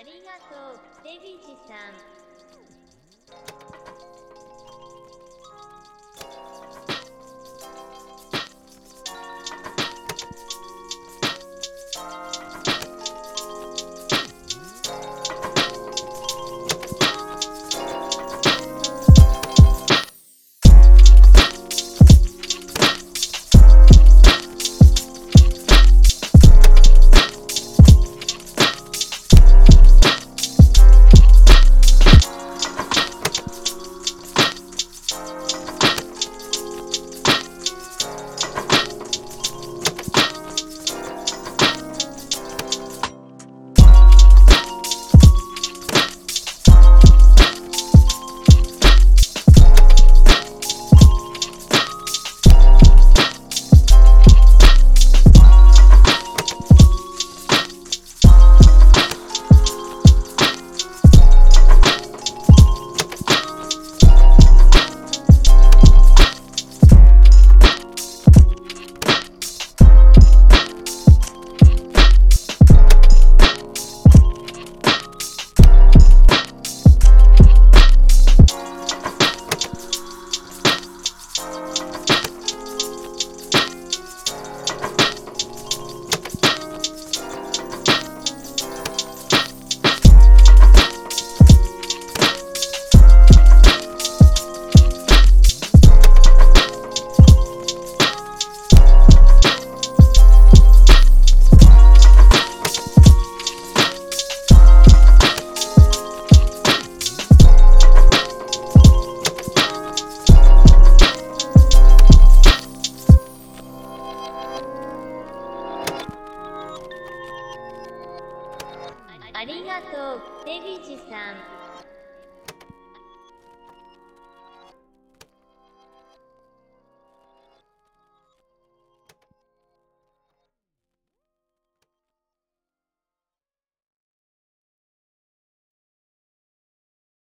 ありがとう、デビジさん。ありがとう、デビジさん。